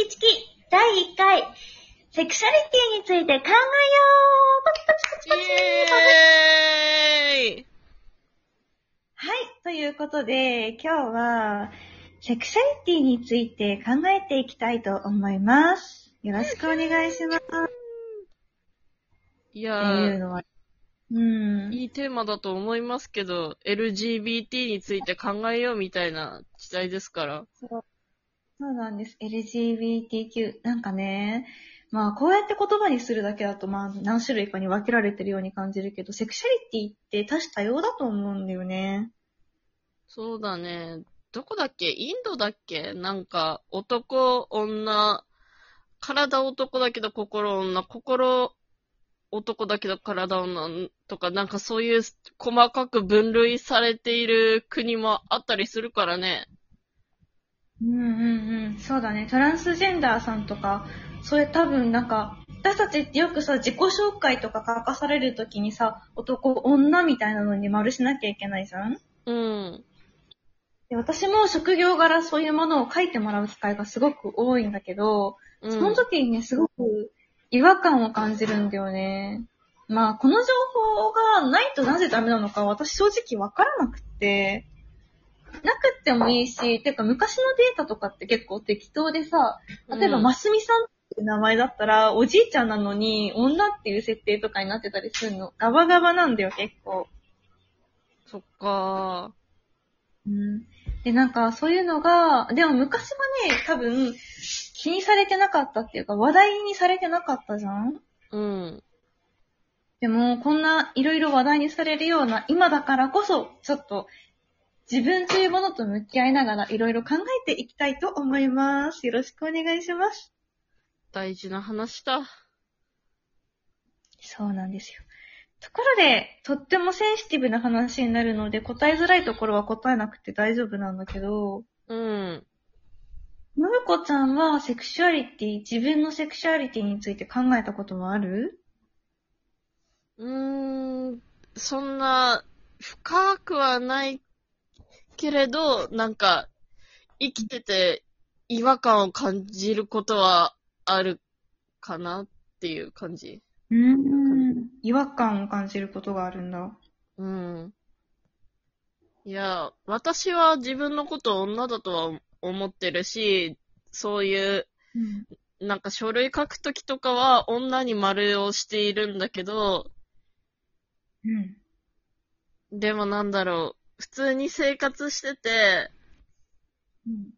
キチキ第1回セクシャリティについて考えようパチパチパチパチイエーイはい、ということで今日はセクシャリティについて考えていきたいと思います。よろしくお願いします。いってやー、いうのは。うん。いいテーマだと思いますけど、LGBT について考えようみたいな時代ですから。そうそうなんです。LGBTQ。なんかね、まあこうやって言葉にするだけだとまあ何種類かに分けられてるように感じるけど、セクシャリティって多種多様だと思うんだよね。そうだね。どこだっけ？インドだっけ？なんか、男、女、体男だけど心女、心男だけど体女とか、なんかそういう細かく分類されている国もあったりするからね。うんうんうん。そうだね。トランスジェンダーさんとか、それ多分なんか、私たちってよくさ、自己紹介とか書かされるときにさ、男、女みたいなのに丸しなきゃいけないじゃん？うん。で私も職業柄そういうものを書いてもらう機会がすごく多いんだけど、うん、その時にね、すごく違和感を感じるんだよね。まあ、この情報がないとなぜダメなのか私正直わからなくって、なくってもいいし、てか昔のデータとかって結構適当でさ、例えば、うんますみさんって名前だったら、おじいちゃんなのに女っていう設定とかになってたりするの。ガバガバなんだよ、結構。そっかうん。で、なんか、そういうのが、でも昔はね、多分、気にされてなかったっていうか、話題にされてなかったじゃん？ー。うん。でも、こんないろいろ話題にされるような今だからこそ、ちょっと、自分というものと向き合いながらいろいろ考えていきたいと思います。よろしくお願いします。大事な話だ。そうなんですよ。ところで、とってもセンシティブな話になるので、答えづらいところは答えなくて大丈夫なんだけど、うん。のぶこちゃんはセクシュアリティ、自分のセクシュアリティについて考えたことはある？うーん、そんな、深くはないけれど、なんか、生きてて違和感を感じることはあるかなっていう感じ。うーん。違和感を感じることがあるんだ。うん。いや、私は自分のことを女だとは思ってるし、そういう、うん。なんか書類書くときとかは女に丸をしているんだけど、うん。でもなんだろう、普通に生活してて、うん。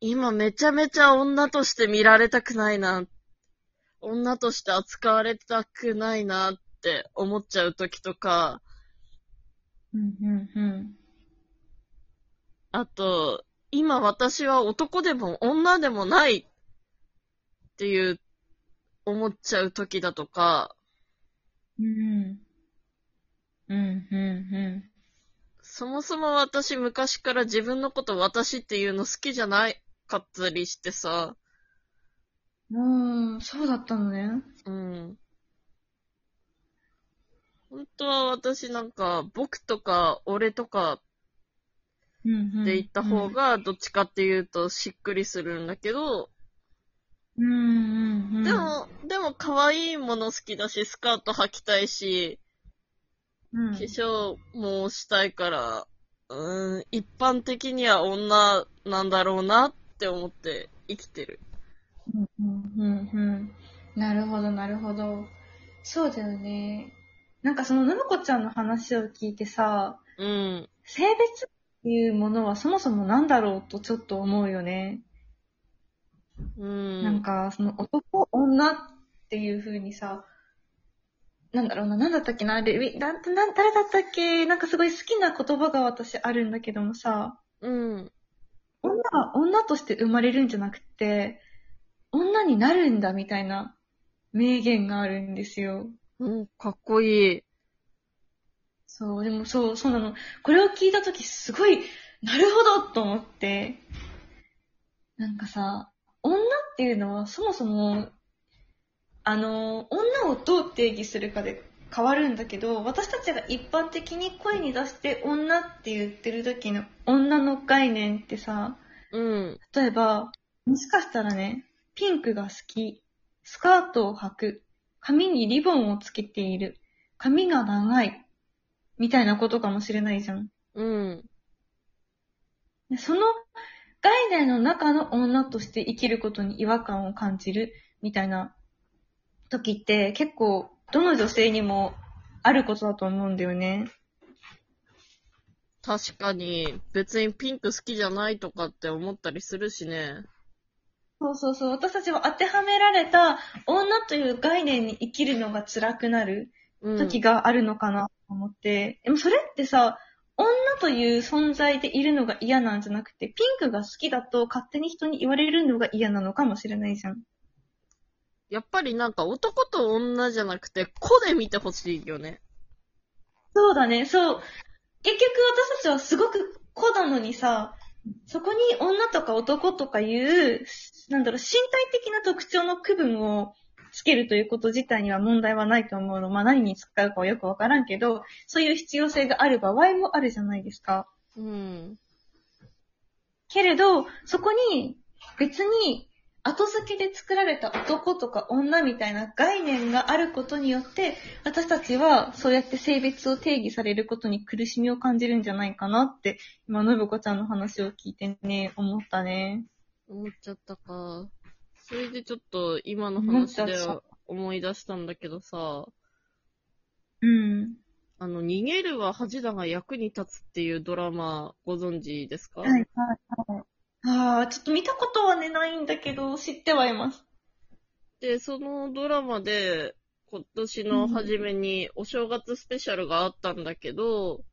今めちゃめちゃ女として見られたくないな。女として扱われたくないなって思っちゃうときとか、うん。うん。うん。あと、今私は男でも女でもないっていう思っちゃうときだとか、うん。うん。うん。そもそも私昔から自分のこと私っていうの好きじゃないかったりしてさ、うん。そうだったのね。うん。本当は私なんか、僕とか俺とかうん。って言った方。がどっちかっていうとしっくりするんだけど、うん。うん。うん。で、も、でも可愛いもの好きだし、スカート履きたいし、うん。化粧もしたいから、うーん、一般的には女なんだろうなって思って生きてる。うん。うん。うん。なるほど、なるほど。そうだよね。なんかその、のぶこちゃんの話を聞いてさ、うん。性別っていうものはそもそもなんだろうとちょっと思うよね。うん。なんか、その男、女っていう風にさ、なんだろうな、なんだったっけな、レビ、なん、なん、誰だったっけ？なんかすごい好きな言葉が私あるんだけどもさ、うん。女は女として生まれるんじゃなくて、女になるんだみたいな名言があるんですよ。うん、かっこいい。そう、でもそう、そうなの。これを聞いたときすごい、なるほどと思って。なんかさ、女っていうのはそもそも、あの、女をどう定義するかで変わるんだけど、私たちが一般的に声に出して女って言ってる時の女の概念ってさ、うん。例えば、もしかしたらね、ピンクが好き、スカートを履く、髪にリボンをつけている、髪が長い、みたいなことかもしれないじゃん。うん。でその概念の中の女として生きることに違和感を感じる、みたいな時って結構、どの女性にもあることだと思うんだよね。確かに、別にピンク好きじゃないとかって思ったりするしね。そうそうそう。私たちは当てはめられた女という概念に生きるのが辛くなるうん。時があるのかなと思って。でもそれってさ、女という存在でいるのが嫌なんじゃなくて、ピンクが好きだと勝手に人に言われるのが嫌なのかもしれないじゃん。やっぱりなんか男と女じゃなくて、子で見てほしいよね。そうだね、そう。結局私たちはすごく子なのにさ、そこに女とか男とかいう、なんだろう、身体的な特徴の区分をつけるということ自体には問題はないと思うの。まあ何に使うかはよくわからんけど、そういう必要性がある場合もあるじゃないですか。うん。けれど、そこに別に後付けで作られた男とか女みたいな概念があることによって、私たちはそうやって性別を定義されることに苦しみを感じるんじゃないかなって、今、のぶこちゃんの話を聞いてね、思ったね。思っちゃったか。それでちょっと今の話で思い出したんだけどさ、うん。あの、逃げるは恥だが役に立つっていうドラマご存知ですか？はい、はい、はい。ああ、ちょっと見たことはね、ないんだけど、知ってはいます。で、そのドラマで、今年の初めにお正月スペシャルがあったんだけど、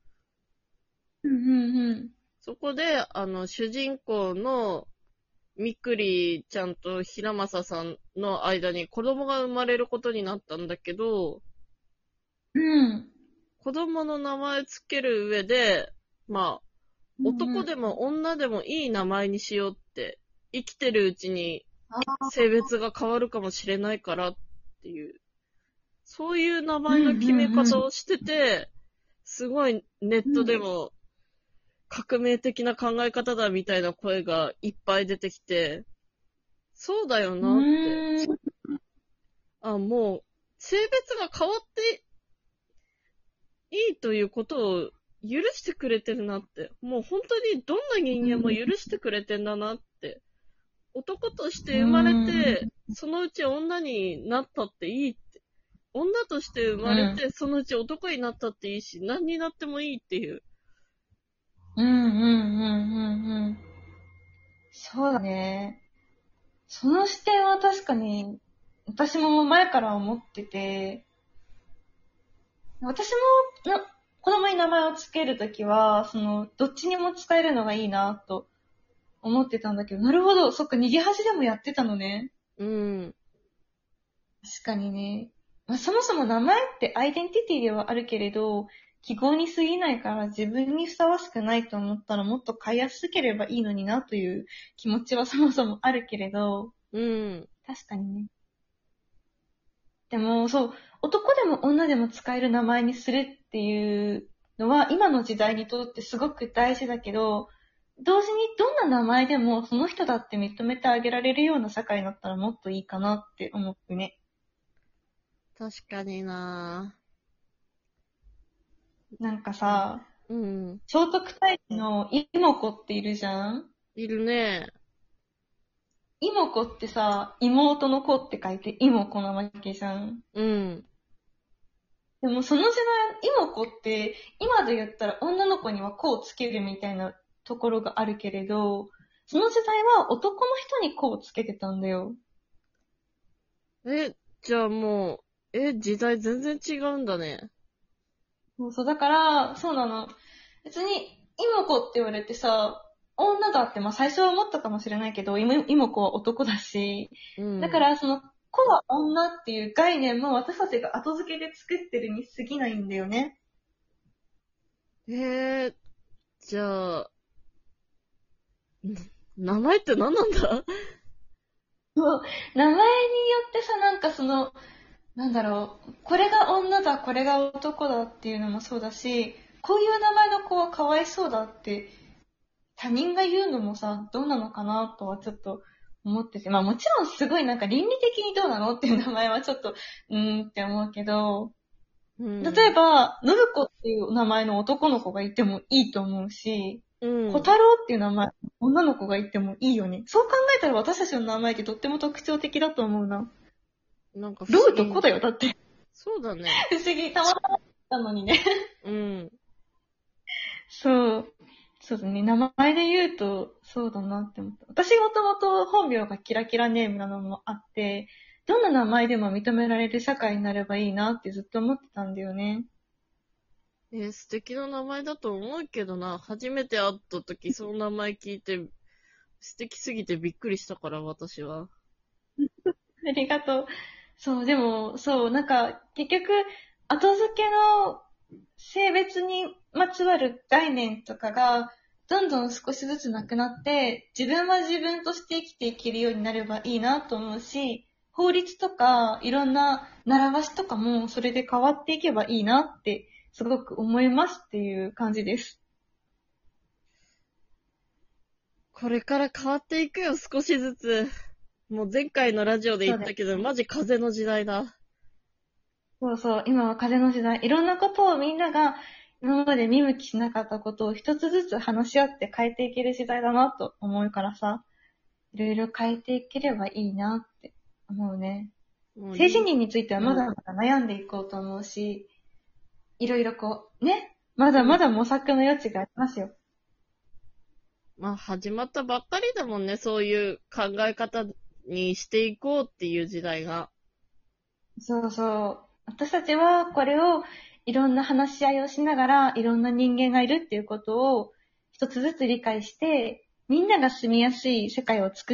うん、うん、うん。そこで、あの、主人公のみっくりちゃんと平正さんの間に子供が生まれることになったんだけど、うん。子供の名前つける上で、まあ、男でも女でもいい名前にしようって、生きてるうちにあ性別が変わるかもしれないからっていう、そういう名前の決め方をしてて、すごいネットでも革命的な考え方だみたいな声がいっぱい出てきて、そうだよなって。あ、もう、性別が変わっていいということを許してくれてるなって。もう本当にどんな人間も許してくれてんだなって。男として生まれて、そのうち女になったっていいって。女として生まれて、そのうち男になったっていいし、何になってもいいっていう。うんうんうんうんうん。そうだね。その視点は確かに、私も前から思ってて、私もな子供に名前をつけるときは、その、どっちにも使えるのがいいなと思ってたんだけど、なるほど、そっか、逃げ恥でもやってたのね。うん。確かにね。まあ、そもそも名前ってアイデンティティではあるけれど、記号に過ぎないから自分にふさわしくないと思ったらもっと変えやすければいいのになという気持ちはそもそもあるけれど、うん。確かにね。でも、そう、男でも女でも使える名前にするっていうのは今の時代にとってすごく大事だけど、同時にどんな名前でもその人だって認めてあげられるような社会になったらもっといいかなって思ってね。確かにななんかさ、うん。聖徳太子の妹子っているじゃん？いるね。妹子ってさ、妹の子って書いて妹子なわけじゃん。うん。でもその時代、妹子って、今で言ったら女の子には子をつけるみたいなところがあるけれど、その時代は男の人に子をつけてたんだよ。え、じゃあもう、え、時代全然違うんだね。そうそう、だから、そうなの。別に、妹子って言われてさ、女だって、まあ最初は思ったかもしれないけど、妹妹子は男だし、うん。だか、ら、その、子は女っていう概念も私たちが後付けで作ってるに過ぎないんだよね。えー、じゃあ、ん名前って何なんだ？そう名前によってさ、なんかその、なんだろう、これが女だ、これが男だっていうのもそうだし、こういう名前の子はかわいそうだって、他人が言うのもさ、どうなのかなとはちょっと思ってて、まあもちろんすごいなんか倫理的にどうなのっていう名前はちょっと、うーんって思うけど、うん、例えば、信子っていう名前の男の子がいてもいいと思うし、うん、小太郎っていう名前、女の子がいてもいいよね。そう考えたら私たちの名前ってとっても特徴的だと思うな。なんか不思議ローと子だよ、だって。そうだね。不思議、たまたまだったのにね。うん。そう。そうだね。名前で言うと、そうだなって思った。私もともと本名がキラキラネームなのもあって、どんな名前でも認められる社会になればいいなってずっと思ってたんだよね。えー素敵な名前だと思うけどな。初めて会った時、その名前聞いて、素敵すぎてびっくりしたから、私は。ありがとう。そう、でも、そう、なんか、結局、後付けの性別にまつわる概念とかが、どんどん少しずつなくなって、自分は自分として生きていけるようになればいいなと思うし、法律とか、いろんな習わしとかも、それで変わっていけばいいなって、すごく思いますっていう感じです。これから変わっていくよ、少しずつ。もう前回のラジオで言ったけど、マジ風の時代だ。そうそう、今は風の時代。いろんなことをみんなが今まで見向きしなかったことを一つずつ話し合って変えていける時代だなと思うからさ、いろいろ変えていければいいなって思うね。もう性自認についてはまだまだ悩んでいこうと思うし、いろいろこう、ね、まだまだ模索の余地がありますよ。まあ、始まったばっかりだもんね、そういう考え方にしていこうっていう時代が。そうそう。私たちはこれをいろんな話し合いをしながら、いろんな人間がいるっていうことを一つずつ理解して、みんなが住みやすい世界を作っ